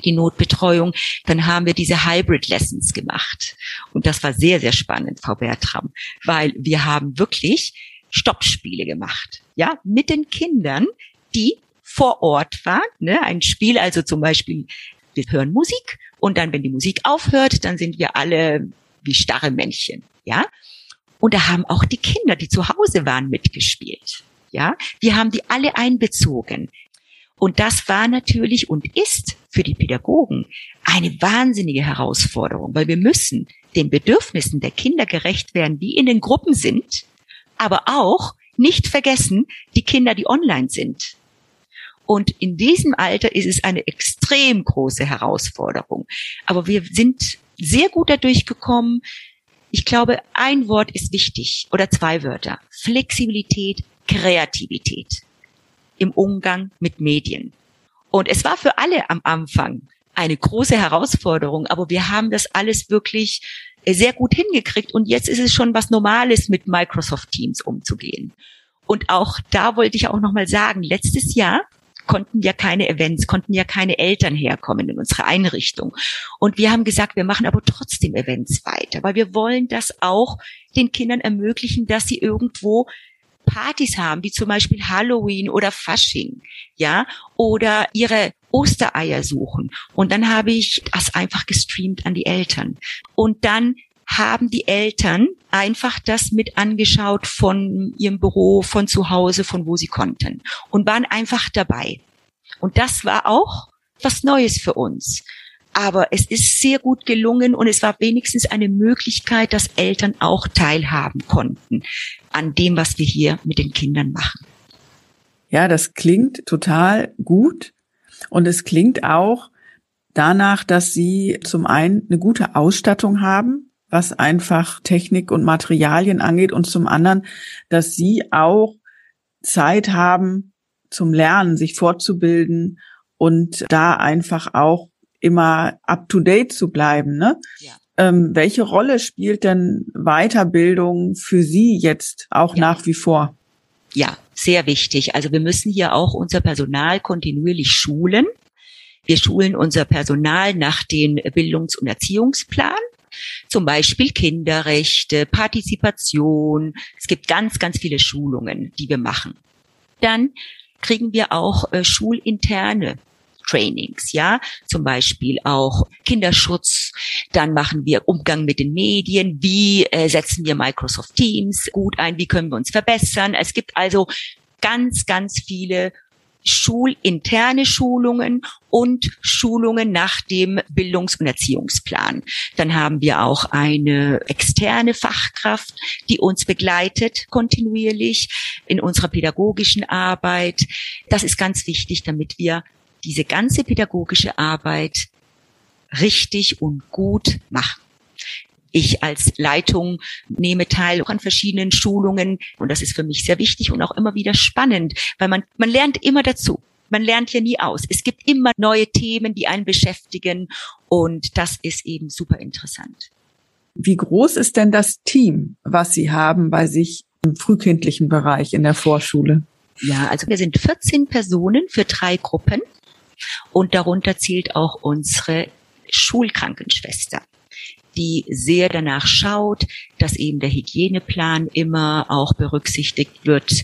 die Notbetreuung, dann haben wir diese Hybrid Lessons gemacht. Und das war sehr, sehr spannend, Frau Bertram, weil wir haben wirklich Stoppspiele gemacht, ja, mit den Kindern, die vor Ort waren, ne, ein Spiel, also zum Beispiel, wir hören Musik und dann, wenn die Musik aufhört, dann sind wir alle wie starre Männchen, ja. Und da haben auch die Kinder, die zu Hause waren, mitgespielt. Ja, wir haben die alle einbezogen. Und das war natürlich und ist für die Pädagogen eine wahnsinnige Herausforderung, weil wir müssen den Bedürfnissen der Kinder gerecht werden, die in den Gruppen sind, aber auch nicht vergessen die Kinder, die online sind. Und in diesem Alter ist es eine extrem große Herausforderung. Aber wir sind sehr gut dadurch gekommen. Ich glaube, ein Wort ist wichtig oder zwei Wörter. Flexibilität, Kreativität im Umgang mit Medien. Und es war für alle am Anfang eine große Herausforderung, aber wir haben das alles wirklich sehr gut hingekriegt und jetzt ist es schon was Normales, mit Microsoft Teams umzugehen. Und auch da wollte ich auch nochmal sagen, letztes Jahr konnten ja keine Events, konnten ja keine Eltern herkommen in unsere Einrichtung. Und wir haben gesagt, wir machen aber trotzdem Events weiter, weil wir wollen das auch den Kindern ermöglichen, dass sie irgendwo Partys haben, wie zum Beispiel Halloween oder Fasching, ja, oder ihre Ostereier suchen. Und dann habe ich das einfach gestreamt an die Eltern. Und dann haben die Eltern einfach das mit angeschaut von ihrem Büro, von zu Hause, von wo sie konnten und waren einfach dabei. Und das war auch was Neues für uns. Aber es ist sehr gut gelungen und es war wenigstens eine Möglichkeit, dass Eltern auch teilhaben konnten an dem, was wir hier mit den Kindern machen. Ja, das klingt total gut und es klingt auch danach, dass Sie zum einen eine gute Ausstattung haben, was einfach Technik und Materialien angeht und zum anderen, dass sie auch Zeit haben zum Lernen, sich fortzubilden und da einfach auch immer up to date zu bleiben. Ne? Ja. Ähm, welche Rolle spielt denn Weiterbildung für Sie jetzt auch ja. nach wie vor? Ja, sehr wichtig. Also wir müssen hier auch unser Personal kontinuierlich schulen. Wir schulen unser Personal nach den Bildungs- und Erziehungsplan. Zum Beispiel Kinderrechte, Partizipation. Es gibt ganz, ganz viele Schulungen, die wir machen. Dann kriegen wir auch äh, schulinterne Trainings, ja, zum Beispiel auch Kinderschutz. Dann machen wir Umgang mit den Medien. Wie äh, setzen wir Microsoft Teams gut ein? Wie können wir uns verbessern? Es gibt also ganz, ganz viele schulinterne Schulungen und Schulungen nach dem Bildungs- und Erziehungsplan. Dann haben wir auch eine externe Fachkraft, die uns begleitet kontinuierlich in unserer pädagogischen Arbeit. Das ist ganz wichtig, damit wir diese ganze pädagogische Arbeit richtig und gut machen. Ich als Leitung nehme teil an verschiedenen Schulungen und das ist für mich sehr wichtig und auch immer wieder spannend, weil man, man lernt immer dazu. Man lernt ja nie aus. Es gibt immer neue Themen, die einen beschäftigen und das ist eben super interessant. Wie groß ist denn das Team, was Sie haben bei sich im frühkindlichen Bereich in der Vorschule? Ja, also wir sind 14 Personen für drei Gruppen und darunter zählt auch unsere Schulkrankenschwester die sehr danach schaut, dass eben der Hygieneplan immer auch berücksichtigt wird.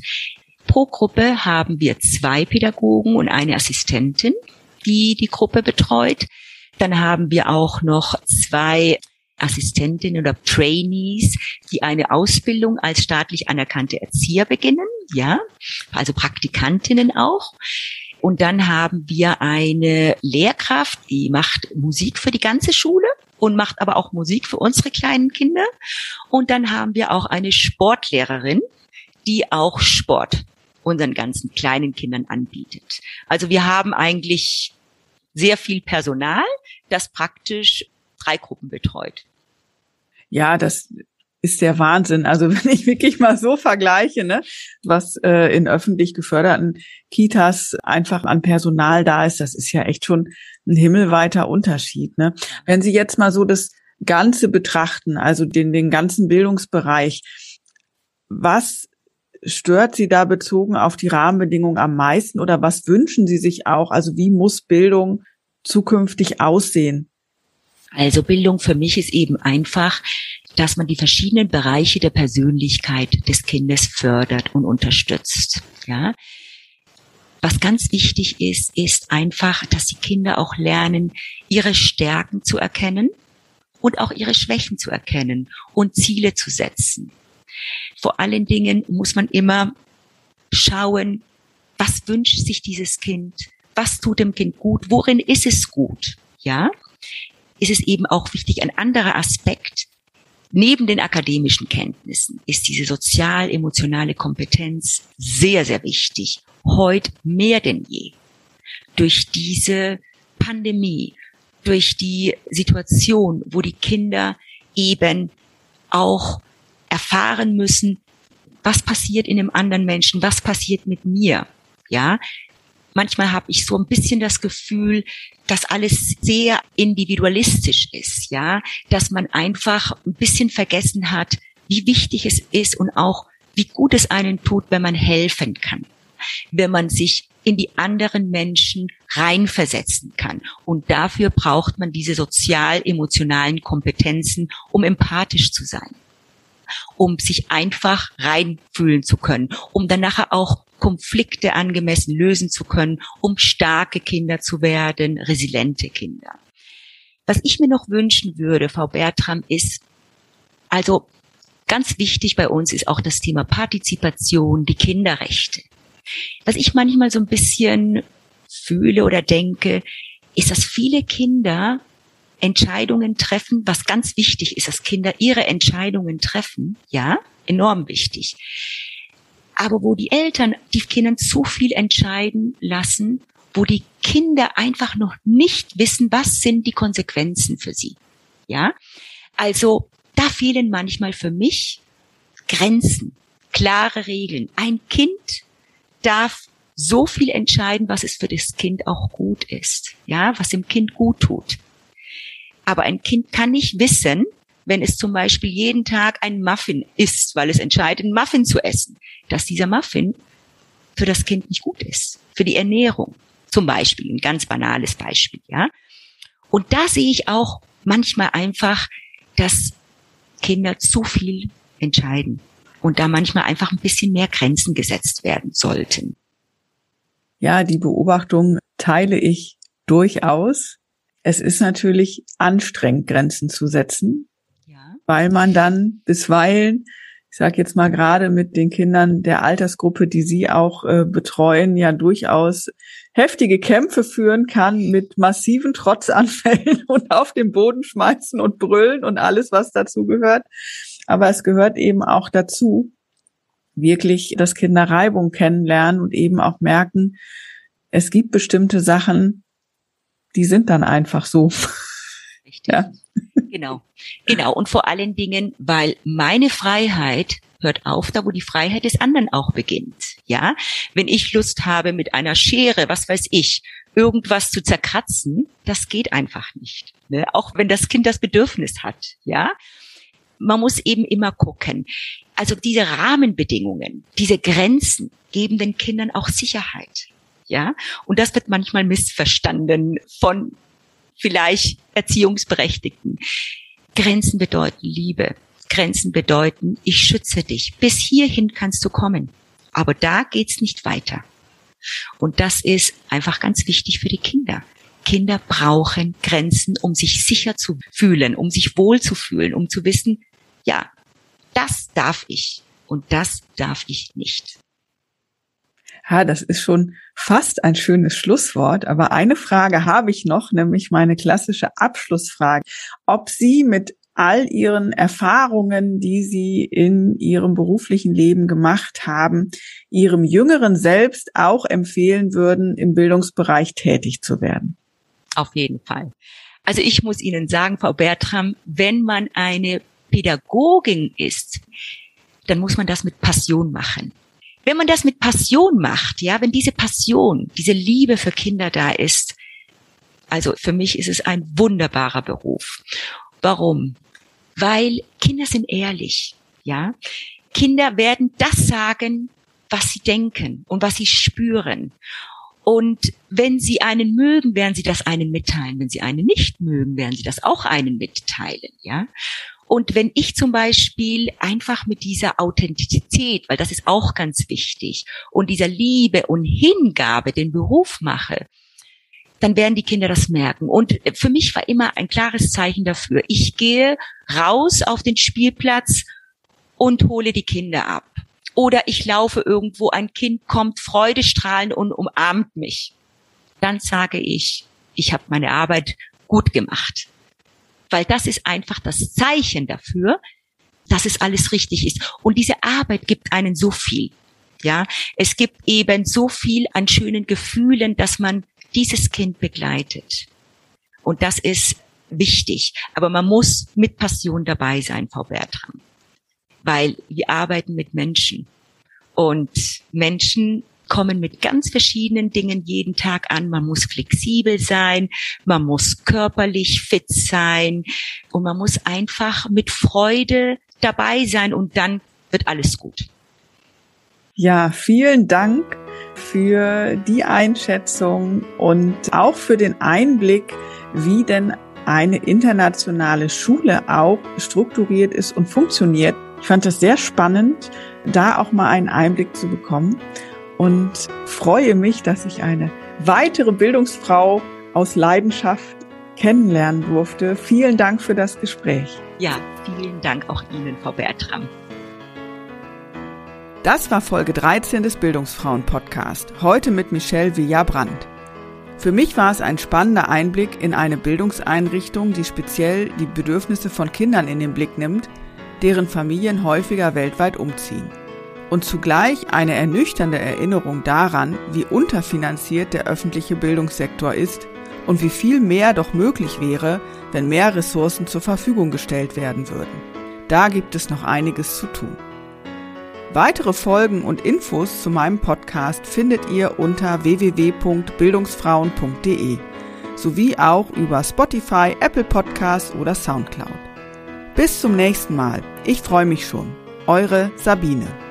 Pro Gruppe haben wir zwei Pädagogen und eine Assistentin, die die Gruppe betreut. Dann haben wir auch noch zwei Assistentinnen oder Trainees, die eine Ausbildung als staatlich anerkannte Erzieher beginnen, ja, also Praktikantinnen auch. Und dann haben wir eine Lehrkraft, die macht Musik für die ganze Schule und macht aber auch Musik für unsere kleinen Kinder. Und dann haben wir auch eine Sportlehrerin, die auch Sport unseren ganzen kleinen Kindern anbietet. Also wir haben eigentlich sehr viel Personal, das praktisch drei Gruppen betreut. Ja, das ist der Wahnsinn. Also wenn ich wirklich mal so vergleiche, ne, was äh, in öffentlich geförderten Kitas einfach an Personal da ist, das ist ja echt schon ein himmelweiter Unterschied. Ne? Wenn Sie jetzt mal so das Ganze betrachten, also den, den ganzen Bildungsbereich, was stört Sie da bezogen auf die Rahmenbedingungen am meisten oder was wünschen Sie sich auch? Also wie muss Bildung zukünftig aussehen? Also Bildung für mich ist eben einfach, dass man die verschiedenen Bereiche der Persönlichkeit des Kindes fördert und unterstützt. Ja. Was ganz wichtig ist, ist einfach, dass die Kinder auch lernen, ihre Stärken zu erkennen und auch ihre Schwächen zu erkennen und Ziele zu setzen. Vor allen Dingen muss man immer schauen, was wünscht sich dieses Kind? Was tut dem Kind gut? Worin ist es gut? Ja? Ist es eben auch wichtig, ein anderer Aspekt, Neben den akademischen Kenntnissen ist diese sozial-emotionale Kompetenz sehr, sehr wichtig. Heute mehr denn je. Durch diese Pandemie, durch die Situation, wo die Kinder eben auch erfahren müssen, was passiert in einem anderen Menschen, was passiert mit mir. Ja, manchmal habe ich so ein bisschen das Gefühl, dass alles sehr individualistisch ist, ja, dass man einfach ein bisschen vergessen hat, wie wichtig es ist und auch wie gut es einen tut, wenn man helfen kann, wenn man sich in die anderen Menschen reinversetzen kann. Und dafür braucht man diese sozial-emotionalen Kompetenzen, um empathisch zu sein. Um sich einfach reinfühlen zu können, um dann nachher auch Konflikte angemessen lösen zu können, um starke Kinder zu werden, resiliente Kinder. Was ich mir noch wünschen würde, Frau Bertram, ist, also ganz wichtig bei uns ist auch das Thema Partizipation, die Kinderrechte. Was ich manchmal so ein bisschen fühle oder denke, ist, dass viele Kinder Entscheidungen treffen, was ganz wichtig ist, dass Kinder ihre Entscheidungen treffen, ja, enorm wichtig. Aber wo die Eltern die Kinder zu viel entscheiden lassen, wo die Kinder einfach noch nicht wissen, was sind die Konsequenzen für sie, ja. Also da fehlen manchmal für mich Grenzen, klare Regeln. Ein Kind darf so viel entscheiden, was es für das Kind auch gut ist, ja, was dem Kind gut tut. Aber ein Kind kann nicht wissen, wenn es zum Beispiel jeden Tag ein Muffin isst, weil es entscheidet, einen Muffin zu essen, dass dieser Muffin für das Kind nicht gut ist, für die Ernährung. Zum Beispiel, ein ganz banales Beispiel, ja. Und da sehe ich auch manchmal einfach, dass Kinder zu viel entscheiden und da manchmal einfach ein bisschen mehr Grenzen gesetzt werden sollten. Ja, die Beobachtung teile ich durchaus es ist natürlich anstrengend, Grenzen zu setzen. Weil man dann bisweilen, ich sage jetzt mal gerade mit den Kindern der Altersgruppe, die Sie auch äh, betreuen, ja durchaus heftige Kämpfe führen kann mit massiven Trotzanfällen und auf den Boden schmeißen und brüllen und alles, was dazu gehört. Aber es gehört eben auch dazu, wirklich, dass Kinder Reibung kennenlernen und eben auch merken, es gibt bestimmte Sachen, die sind dann einfach so. Richtig. Ja. Genau. Genau. Und vor allen Dingen, weil meine Freiheit hört auf, da wo die Freiheit des anderen auch beginnt. Ja. Wenn ich Lust habe, mit einer Schere, was weiß ich, irgendwas zu zerkratzen, das geht einfach nicht. Ne? Auch wenn das Kind das Bedürfnis hat. Ja. Man muss eben immer gucken. Also diese Rahmenbedingungen, diese Grenzen geben den Kindern auch Sicherheit ja. Und das wird manchmal missverstanden von vielleicht Erziehungsberechtigten. Grenzen bedeuten Liebe. Grenzen bedeuten, ich schütze dich. Bis hierhin kannst du kommen. Aber da geht's nicht weiter. Und das ist einfach ganz wichtig für die Kinder. Kinder brauchen Grenzen, um sich sicher zu fühlen, um sich wohl zu fühlen, um zu wissen, ja, das darf ich und das darf ich nicht. Ja, das ist schon fast ein schönes Schlusswort. Aber eine Frage habe ich noch, nämlich meine klassische Abschlussfrage. Ob Sie mit all Ihren Erfahrungen, die Sie in Ihrem beruflichen Leben gemacht haben, Ihrem jüngeren Selbst auch empfehlen würden, im Bildungsbereich tätig zu werden? Auf jeden Fall. Also ich muss Ihnen sagen, Frau Bertram, wenn man eine Pädagogin ist, dann muss man das mit Passion machen. Wenn man das mit Passion macht, ja, wenn diese Passion, diese Liebe für Kinder da ist, also für mich ist es ein wunderbarer Beruf. Warum? Weil Kinder sind ehrlich, ja. Kinder werden das sagen, was sie denken und was sie spüren. Und wenn sie einen mögen, werden sie das einen mitteilen. Wenn sie einen nicht mögen, werden sie das auch einen mitteilen, ja. Und wenn ich zum Beispiel einfach mit dieser Authentizität, weil das ist auch ganz wichtig, und dieser Liebe und Hingabe den Beruf mache, dann werden die Kinder das merken. Und für mich war immer ein klares Zeichen dafür. Ich gehe raus auf den Spielplatz und hole die Kinder ab. Oder ich laufe irgendwo, ein Kind kommt freudestrahlend und umarmt mich. Dann sage ich, ich habe meine Arbeit gut gemacht weil das ist einfach das Zeichen dafür, dass es alles richtig ist. Und diese Arbeit gibt einen so viel. Ja, es gibt eben so viel an schönen Gefühlen, dass man dieses Kind begleitet. Und das ist wichtig. Aber man muss mit Passion dabei sein, Frau Bertram. Weil wir arbeiten mit Menschen. Und Menschen kommen mit ganz verschiedenen Dingen jeden Tag an. Man muss flexibel sein, man muss körperlich fit sein und man muss einfach mit Freude dabei sein und dann wird alles gut. Ja, vielen Dank für die Einschätzung und auch für den Einblick, wie denn eine internationale Schule auch strukturiert ist und funktioniert. Ich fand das sehr spannend, da auch mal einen Einblick zu bekommen und freue mich, dass ich eine weitere Bildungsfrau aus Leidenschaft kennenlernen durfte. Vielen Dank für das Gespräch. Ja, vielen Dank auch Ihnen, Frau Bertram. Das war Folge 13 des Bildungsfrauen-Podcast. Heute mit Michelle Villabrandt. Für mich war es ein spannender Einblick in eine Bildungseinrichtung, die speziell die Bedürfnisse von Kindern in den Blick nimmt, deren Familien häufiger weltweit umziehen und zugleich eine ernüchternde Erinnerung daran, wie unterfinanziert der öffentliche Bildungssektor ist und wie viel mehr doch möglich wäre, wenn mehr Ressourcen zur Verfügung gestellt werden würden. Da gibt es noch einiges zu tun. Weitere Folgen und Infos zu meinem Podcast findet ihr unter www.bildungsfrauen.de sowie auch über Spotify, Apple Podcasts oder Soundcloud. Bis zum nächsten Mal. Ich freue mich schon. Eure Sabine.